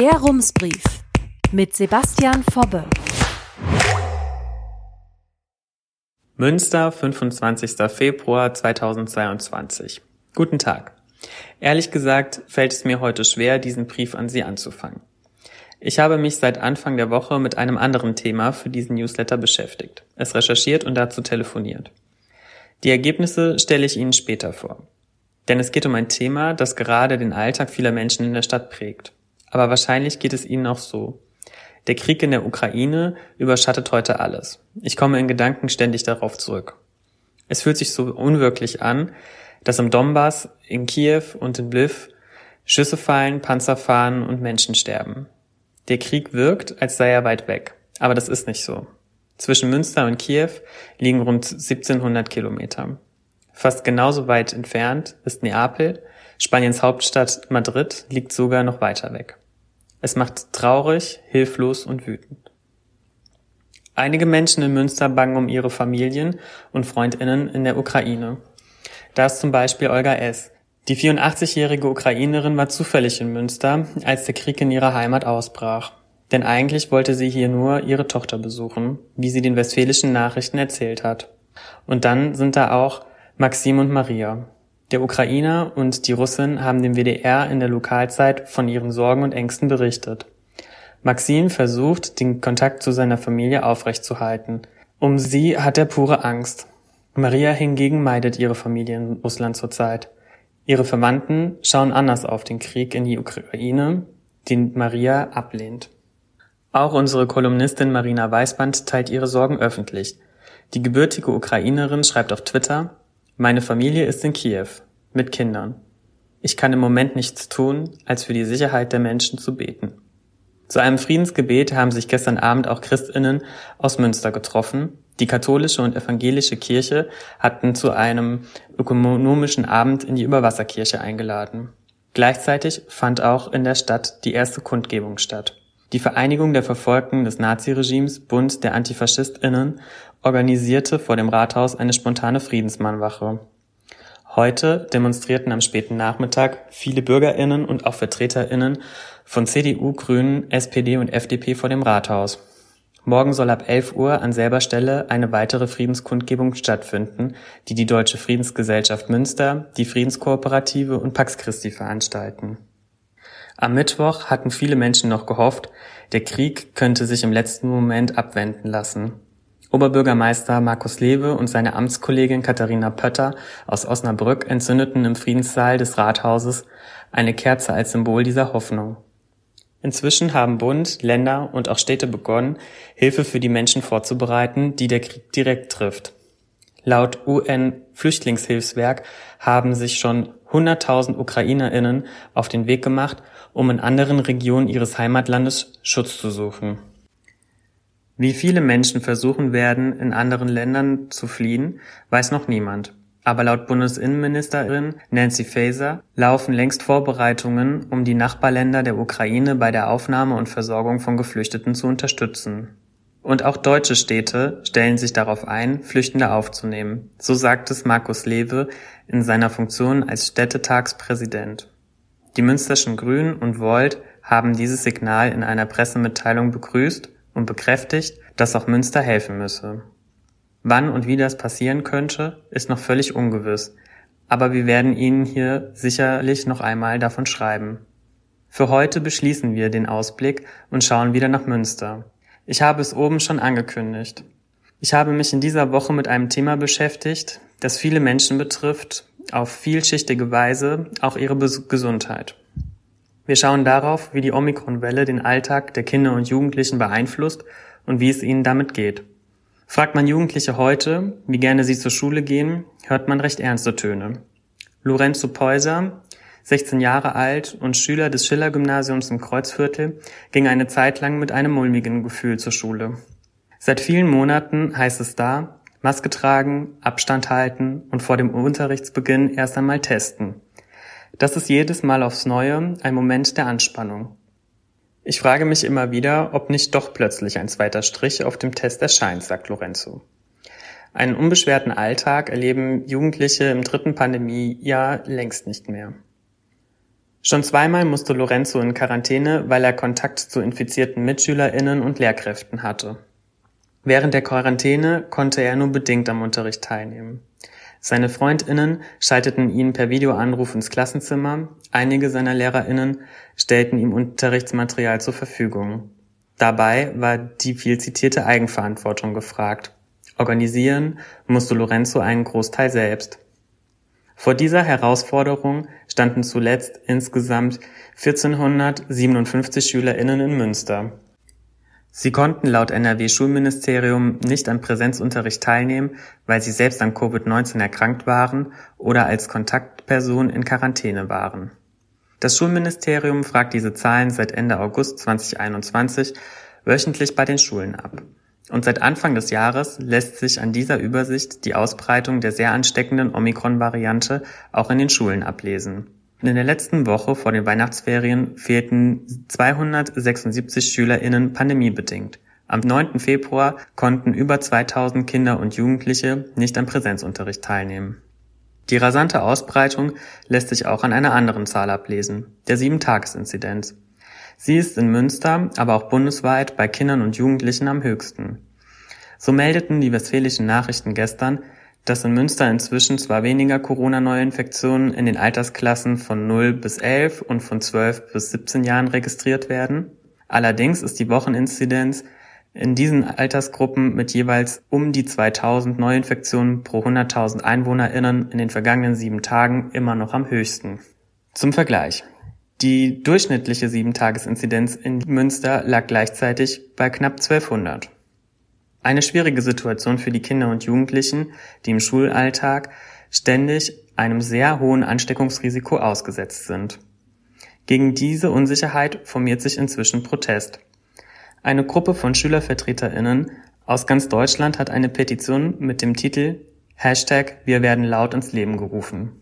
Der Rumsbrief mit Sebastian Fobbe. Münster, 25. Februar 2022. Guten Tag. Ehrlich gesagt fällt es mir heute schwer, diesen Brief an Sie anzufangen. Ich habe mich seit Anfang der Woche mit einem anderen Thema für diesen Newsletter beschäftigt, es recherchiert und dazu telefoniert. Die Ergebnisse stelle ich Ihnen später vor. Denn es geht um ein Thema, das gerade den Alltag vieler Menschen in der Stadt prägt. Aber wahrscheinlich geht es Ihnen auch so. Der Krieg in der Ukraine überschattet heute alles. Ich komme in Gedanken ständig darauf zurück. Es fühlt sich so unwirklich an, dass im Donbass, in Kiew und in Lviv Schüsse fallen, Panzer fahren und Menschen sterben. Der Krieg wirkt, als sei er weit weg. Aber das ist nicht so. Zwischen Münster und Kiew liegen rund 1700 Kilometer. Fast genauso weit entfernt ist Neapel, Spaniens Hauptstadt Madrid liegt sogar noch weiter weg. Es macht traurig, hilflos und wütend. Einige Menschen in Münster bangen um ihre Familien und Freundinnen in der Ukraine. Da ist zum Beispiel Olga S. Die 84-jährige Ukrainerin war zufällig in Münster, als der Krieg in ihrer Heimat ausbrach. Denn eigentlich wollte sie hier nur ihre Tochter besuchen, wie sie den westfälischen Nachrichten erzählt hat. Und dann sind da auch Maxim und Maria. Der Ukrainer und die Russin haben dem WDR in der Lokalzeit von ihren Sorgen und Ängsten berichtet. Maxim versucht, den Kontakt zu seiner Familie aufrechtzuerhalten. Um sie hat er pure Angst. Maria hingegen meidet ihre Familie in Russland zurzeit. Ihre Verwandten schauen anders auf den Krieg in die Ukraine, den Maria ablehnt. Auch unsere Kolumnistin Marina Weißband teilt ihre Sorgen öffentlich. Die gebürtige Ukrainerin schreibt auf Twitter, meine Familie ist in Kiew, mit Kindern. Ich kann im Moment nichts tun, als für die Sicherheit der Menschen zu beten. Zu einem Friedensgebet haben sich gestern Abend auch Christinnen aus Münster getroffen. Die katholische und evangelische Kirche hatten zu einem ökonomischen Abend in die Überwasserkirche eingeladen. Gleichzeitig fand auch in der Stadt die erste Kundgebung statt. Die Vereinigung der Verfolgten des Naziregimes Bund der Antifaschistinnen organisierte vor dem Rathaus eine spontane Friedensmannwache. Heute demonstrierten am späten Nachmittag viele Bürgerinnen und auch Vertreterinnen von CDU, Grünen, SPD und FDP vor dem Rathaus. Morgen soll ab 11 Uhr an selber Stelle eine weitere Friedenskundgebung stattfinden, die die Deutsche Friedensgesellschaft Münster, die Friedenskooperative und Pax Christi veranstalten. Am Mittwoch hatten viele Menschen noch gehofft, der Krieg könnte sich im letzten Moment abwenden lassen. Oberbürgermeister Markus Lewe und seine Amtskollegin Katharina Pötter aus Osnabrück entzündeten im Friedenssaal des Rathauses eine Kerze als Symbol dieser Hoffnung. Inzwischen haben Bund, Länder und auch Städte begonnen, Hilfe für die Menschen vorzubereiten, die der Krieg direkt trifft. Laut UN-Flüchtlingshilfswerk haben sich schon 100.000 Ukrainerinnen auf den Weg gemacht, um in anderen Regionen ihres Heimatlandes Schutz zu suchen. Wie viele Menschen versuchen werden, in anderen Ländern zu fliehen, weiß noch niemand. Aber laut Bundesinnenministerin Nancy Faeser laufen längst Vorbereitungen, um die Nachbarländer der Ukraine bei der Aufnahme und Versorgung von Geflüchteten zu unterstützen. Und auch deutsche Städte stellen sich darauf ein, Flüchtende aufzunehmen. So sagt es Markus Lewe in seiner Funktion als Städtetagspräsident. Die Münsterschen Grünen und Volt haben dieses Signal in einer Pressemitteilung begrüßt und bekräftigt, dass auch Münster helfen müsse. Wann und wie das passieren könnte, ist noch völlig ungewiss, aber wir werden Ihnen hier sicherlich noch einmal davon schreiben. Für heute beschließen wir den Ausblick und schauen wieder nach Münster. Ich habe es oben schon angekündigt. Ich habe mich in dieser Woche mit einem Thema beschäftigt, das viele Menschen betrifft, auf vielschichtige Weise auch ihre Gesundheit. Wir schauen darauf, wie die Omikron-Welle den Alltag der Kinder und Jugendlichen beeinflusst und wie es ihnen damit geht. Fragt man Jugendliche heute, wie gerne sie zur Schule gehen, hört man recht ernste Töne. Lorenzo Peuser, 16 Jahre alt und Schüler des Schiller-Gymnasiums im Kreuzviertel, ging eine Zeit lang mit einem mulmigen Gefühl zur Schule. Seit vielen Monaten heißt es da, Maske tragen, Abstand halten und vor dem Unterrichtsbeginn erst einmal testen. Das ist jedes Mal aufs Neue ein Moment der Anspannung. Ich frage mich immer wieder, ob nicht doch plötzlich ein zweiter Strich auf dem Test erscheint, sagt Lorenzo. Einen unbeschwerten Alltag erleben Jugendliche im dritten Pandemiejahr längst nicht mehr. Schon zweimal musste Lorenzo in Quarantäne, weil er Kontakt zu infizierten MitschülerInnen und Lehrkräften hatte. Während der Quarantäne konnte er nur bedingt am Unterricht teilnehmen. Seine FreundInnen schalteten ihn per Videoanruf ins Klassenzimmer, einige seiner LehrerInnen stellten ihm Unterrichtsmaterial zur Verfügung. Dabei war die viel zitierte Eigenverantwortung gefragt. Organisieren musste Lorenzo einen Großteil selbst. Vor dieser Herausforderung standen zuletzt insgesamt 1457 SchülerInnen in Münster. Sie konnten laut NRW-Schulministerium nicht am Präsenzunterricht teilnehmen, weil sie selbst an Covid-19 erkrankt waren oder als Kontaktperson in Quarantäne waren. Das Schulministerium fragt diese Zahlen seit Ende August 2021 wöchentlich bei den Schulen ab. Und seit Anfang des Jahres lässt sich an dieser Übersicht die Ausbreitung der sehr ansteckenden Omikron-Variante auch in den Schulen ablesen. In der letzten Woche vor den Weihnachtsferien fehlten 276 SchülerInnen pandemiebedingt. Am 9. Februar konnten über 2000 Kinder und Jugendliche nicht am Präsenzunterricht teilnehmen. Die rasante Ausbreitung lässt sich auch an einer anderen Zahl ablesen, der 7-Tages-Inzidenz. Sie ist in Münster, aber auch bundesweit bei Kindern und Jugendlichen am höchsten. So meldeten die Westfälischen Nachrichten gestern, dass in Münster inzwischen zwar weniger Corona-Neuinfektionen in den Altersklassen von 0 bis 11 und von 12 bis 17 Jahren registriert werden, allerdings ist die Wocheninzidenz in diesen Altersgruppen mit jeweils um die 2000 Neuinfektionen pro 100.000 EinwohnerInnen in den vergangenen sieben Tagen immer noch am höchsten. Zum Vergleich. Die durchschnittliche 7-Tages-Inzidenz in Münster lag gleichzeitig bei knapp 1200. Eine schwierige Situation für die Kinder und Jugendlichen, die im Schulalltag ständig einem sehr hohen Ansteckungsrisiko ausgesetzt sind. Gegen diese Unsicherheit formiert sich inzwischen Protest. Eine Gruppe von Schülervertreterinnen aus ganz Deutschland hat eine Petition mit dem Titel Hashtag Wir werden laut ins Leben gerufen.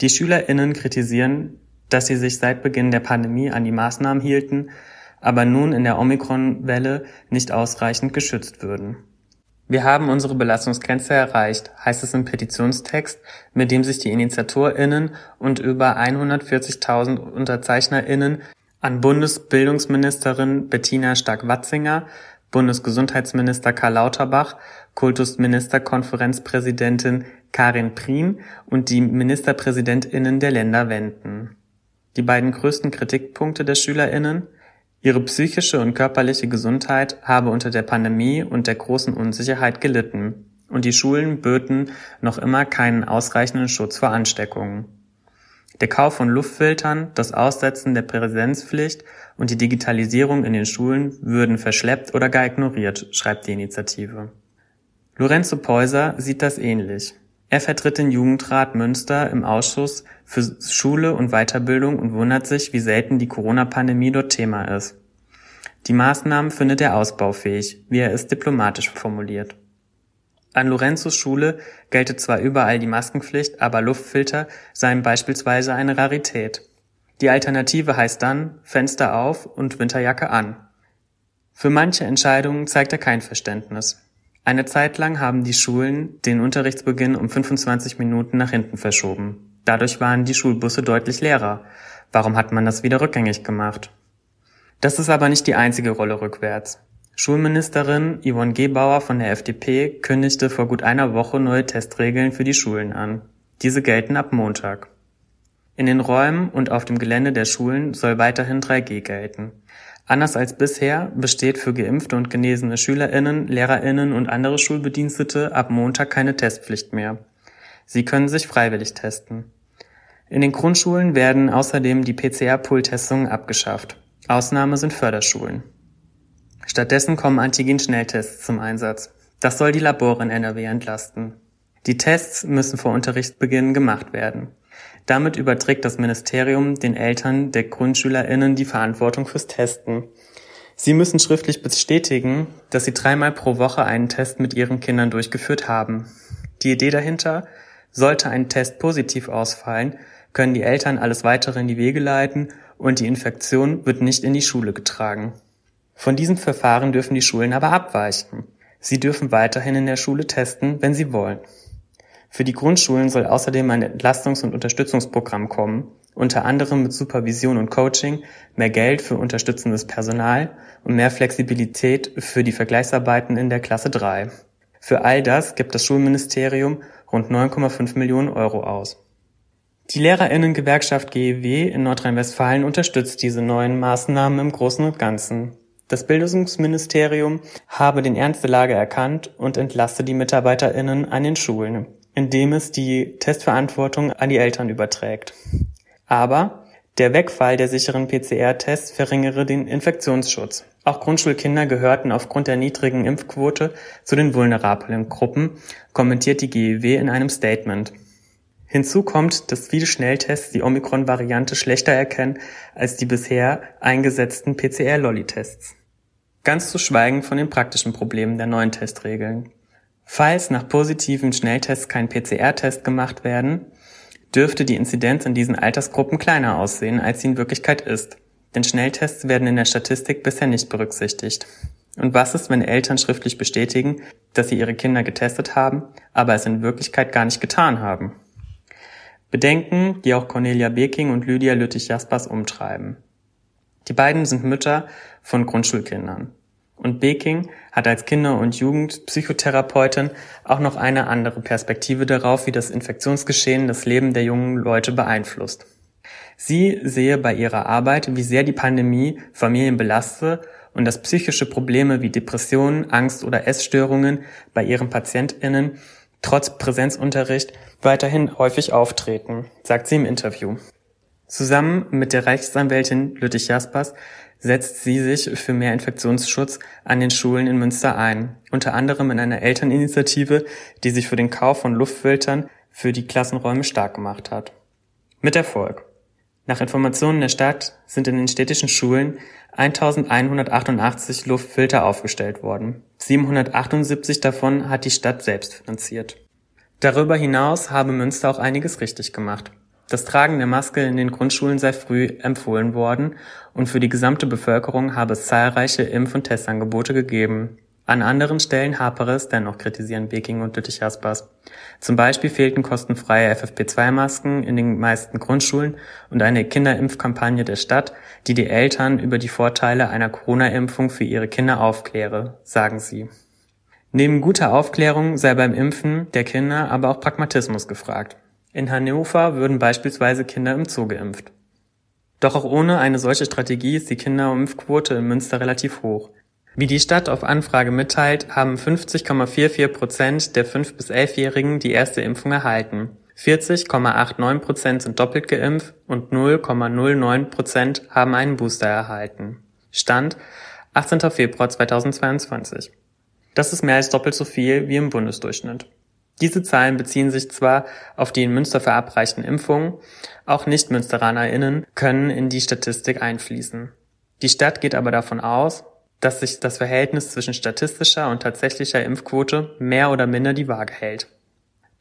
Die Schülerinnen kritisieren dass sie sich seit Beginn der Pandemie an die Maßnahmen hielten, aber nun in der Omikron-Welle nicht ausreichend geschützt würden. Wir haben unsere Belastungsgrenze erreicht, heißt es im Petitionstext, mit dem sich die InitiatorInnen und über 140.000 UnterzeichnerInnen an Bundesbildungsministerin Bettina Stark-Watzinger, Bundesgesundheitsminister Karl Lauterbach, Kultusministerkonferenzpräsidentin Karin Prien und die MinisterpräsidentInnen der Länder wenden. Die beiden größten Kritikpunkte der SchülerInnen: Ihre psychische und körperliche Gesundheit habe unter der Pandemie und der großen Unsicherheit gelitten, und die Schulen böten noch immer keinen ausreichenden Schutz vor Ansteckungen. Der Kauf von Luftfiltern, das Aussetzen der Präsenzpflicht und die Digitalisierung in den Schulen würden verschleppt oder gar ignoriert, schreibt die Initiative. Lorenzo Peuser sieht das ähnlich. Er vertritt den Jugendrat Münster im Ausschuss für Schule und Weiterbildung und wundert sich, wie selten die Corona-Pandemie dort Thema ist. Die Maßnahmen findet er ausbaufähig, wie er es diplomatisch formuliert. An Lorenzos Schule gelte zwar überall die Maskenpflicht, aber Luftfilter seien beispielsweise eine Rarität. Die Alternative heißt dann Fenster auf und Winterjacke an. Für manche Entscheidungen zeigt er kein Verständnis. Eine Zeit lang haben die Schulen den Unterrichtsbeginn um 25 Minuten nach hinten verschoben. Dadurch waren die Schulbusse deutlich leerer. Warum hat man das wieder rückgängig gemacht? Das ist aber nicht die einzige Rolle rückwärts. Schulministerin Yvonne Gebauer von der FDP kündigte vor gut einer Woche neue Testregeln für die Schulen an. Diese gelten ab Montag. In den Räumen und auf dem Gelände der Schulen soll weiterhin 3G gelten. Anders als bisher besteht für geimpfte und genesene SchülerInnen, LehrerInnen und andere Schulbedienstete ab Montag keine Testpflicht mehr. Sie können sich freiwillig testen. In den Grundschulen werden außerdem die PCR-Pool-Testungen abgeschafft. Ausnahme sind Förderschulen. Stattdessen kommen Antigen-Schnelltests zum Einsatz. Das soll die Labore in NRW entlasten. Die Tests müssen vor Unterrichtsbeginn gemacht werden. Damit überträgt das Ministerium den Eltern der GrundschülerInnen die Verantwortung fürs Testen. Sie müssen schriftlich bestätigen, dass sie dreimal pro Woche einen Test mit ihren Kindern durchgeführt haben. Die Idee dahinter, sollte ein Test positiv ausfallen, können die Eltern alles weitere in die Wege leiten und die Infektion wird nicht in die Schule getragen. Von diesem Verfahren dürfen die Schulen aber abweichen. Sie dürfen weiterhin in der Schule testen, wenn sie wollen. Für die Grundschulen soll außerdem ein Entlastungs- und Unterstützungsprogramm kommen, unter anderem mit Supervision und Coaching, mehr Geld für unterstützendes Personal und mehr Flexibilität für die Vergleichsarbeiten in der Klasse 3. Für all das gibt das Schulministerium rund 9,5 Millionen Euro aus. Die Lehrerinnengewerkschaft GEW in Nordrhein-Westfalen unterstützt diese neuen Maßnahmen im Großen und Ganzen. Das Bildungsministerium habe den Ernst der Lage erkannt und entlaste die MitarbeiterInnen an den Schulen, indem es die Testverantwortung an die Eltern überträgt. Aber der Wegfall der sicheren PCR-Tests verringere den Infektionsschutz. Auch Grundschulkinder gehörten aufgrund der niedrigen Impfquote zu den vulnerablen Gruppen, kommentiert die GEW in einem Statement. Hinzu kommt, dass viele Schnelltests die Omikron-Variante schlechter erkennen als die bisher eingesetzten PCR-Lolli-Tests. Ganz zu schweigen von den praktischen Problemen der neuen Testregeln. Falls nach positiven Schnelltests kein PCR-Test gemacht werden, dürfte die Inzidenz in diesen Altersgruppen kleiner aussehen, als sie in Wirklichkeit ist. Denn Schnelltests werden in der Statistik bisher nicht berücksichtigt. Und was ist, wenn Eltern schriftlich bestätigen, dass sie ihre Kinder getestet haben, aber es in Wirklichkeit gar nicht getan haben? Bedenken, die auch Cornelia Beking und Lydia Lüttich-Jaspers umtreiben. Die beiden sind Mütter von Grundschulkindern. Und Beking hat als Kinder- und Jugendpsychotherapeutin auch noch eine andere Perspektive darauf, wie das Infektionsgeschehen das Leben der jungen Leute beeinflusst. Sie sehe bei ihrer Arbeit, wie sehr die Pandemie Familien belaste und dass psychische Probleme wie Depressionen, Angst oder Essstörungen bei ihren PatientInnen trotz Präsenzunterricht weiterhin häufig auftreten, sagt sie im Interview. Zusammen mit der Rechtsanwältin Lüttich Jaspers setzt sie sich für mehr Infektionsschutz an den Schulen in Münster ein, unter anderem in einer Elterninitiative, die sich für den Kauf von Luftfiltern für die Klassenräume stark gemacht hat. Mit Erfolg. Nach Informationen der Stadt sind in den städtischen Schulen 1188 Luftfilter aufgestellt worden. 778 davon hat die Stadt selbst finanziert. Darüber hinaus habe Münster auch einiges richtig gemacht. Das Tragen der Maske in den Grundschulen sei früh empfohlen worden und für die gesamte Bevölkerung habe es zahlreiche Impf- und Testangebote gegeben. An anderen Stellen hapere es dennoch, kritisieren Beking und Lüttich Jaspers. Zum Beispiel fehlten kostenfreie FFP2-Masken in den meisten Grundschulen und eine Kinderimpfkampagne der Stadt, die die Eltern über die Vorteile einer Corona-Impfung für ihre Kinder aufkläre, sagen sie. Neben guter Aufklärung sei beim Impfen der Kinder aber auch Pragmatismus gefragt. In Hannover würden beispielsweise Kinder im Zoo geimpft. Doch auch ohne eine solche Strategie ist die Kinderimpfquote in Münster relativ hoch. Wie die Stadt auf Anfrage mitteilt, haben 50,44 Prozent der 5- bis 11-Jährigen die erste Impfung erhalten. 40,89 Prozent sind doppelt geimpft und 0,09 Prozent haben einen Booster erhalten. Stand 18. Februar 2022. Das ist mehr als doppelt so viel wie im Bundesdurchschnitt. Diese Zahlen beziehen sich zwar auf die in Münster verabreichten Impfungen, auch Nicht-MünsteranerInnen können in die Statistik einfließen. Die Stadt geht aber davon aus, dass sich das Verhältnis zwischen statistischer und tatsächlicher Impfquote mehr oder minder die Waage hält.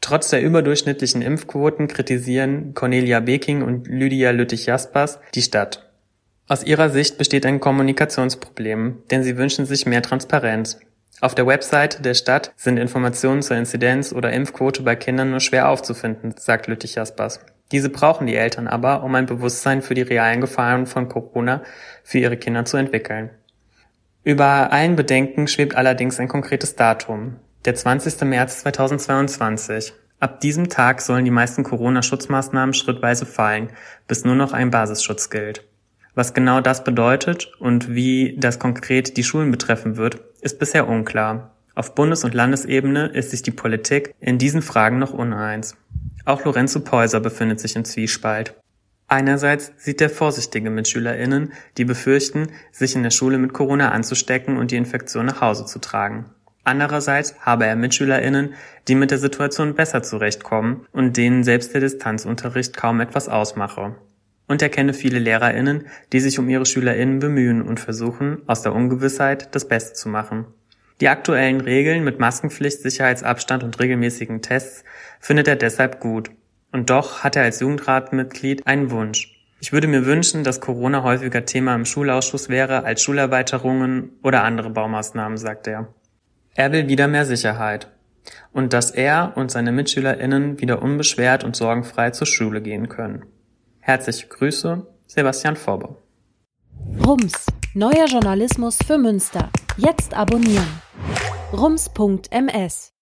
Trotz der überdurchschnittlichen Impfquoten kritisieren Cornelia Beking und Lydia Lüttich-Jaspers die Stadt. Aus ihrer Sicht besteht ein Kommunikationsproblem, denn sie wünschen sich mehr Transparenz. Auf der Website der Stadt sind Informationen zur Inzidenz oder Impfquote bei Kindern nur schwer aufzufinden, sagt Lüttich Jaspers. Diese brauchen die Eltern aber, um ein Bewusstsein für die realen Gefahren von Corona für ihre Kinder zu entwickeln. Über allen Bedenken schwebt allerdings ein konkretes Datum, der 20. März 2022. Ab diesem Tag sollen die meisten Corona-Schutzmaßnahmen schrittweise fallen, bis nur noch ein Basisschutz gilt. Was genau das bedeutet und wie das konkret die Schulen betreffen wird, ist bisher unklar. Auf Bundes- und Landesebene ist sich die Politik in diesen Fragen noch uneins. Auch Lorenzo Peuser befindet sich im Zwiespalt. Einerseits sieht er vorsichtige MitschülerInnen, die befürchten, sich in der Schule mit Corona anzustecken und die Infektion nach Hause zu tragen. Andererseits habe er MitschülerInnen, die mit der Situation besser zurechtkommen und denen selbst der Distanzunterricht kaum etwas ausmache. Und er kenne viele LehrerInnen, die sich um ihre SchülerInnen bemühen und versuchen, aus der Ungewissheit das Beste zu machen. Die aktuellen Regeln mit Maskenpflicht, Sicherheitsabstand und regelmäßigen Tests findet er deshalb gut. Und doch hat er als Jugendratmitglied einen Wunsch. Ich würde mir wünschen, dass Corona häufiger Thema im Schulausschuss wäre als Schulerweiterungen oder andere Baumaßnahmen, sagt er. Er will wieder mehr Sicherheit. Und dass er und seine MitschülerInnen wieder unbeschwert und sorgenfrei zur Schule gehen können. Herzliche Grüße, Sebastian Forbe. Rums, neuer Journalismus für Münster. Jetzt abonnieren. rums.ms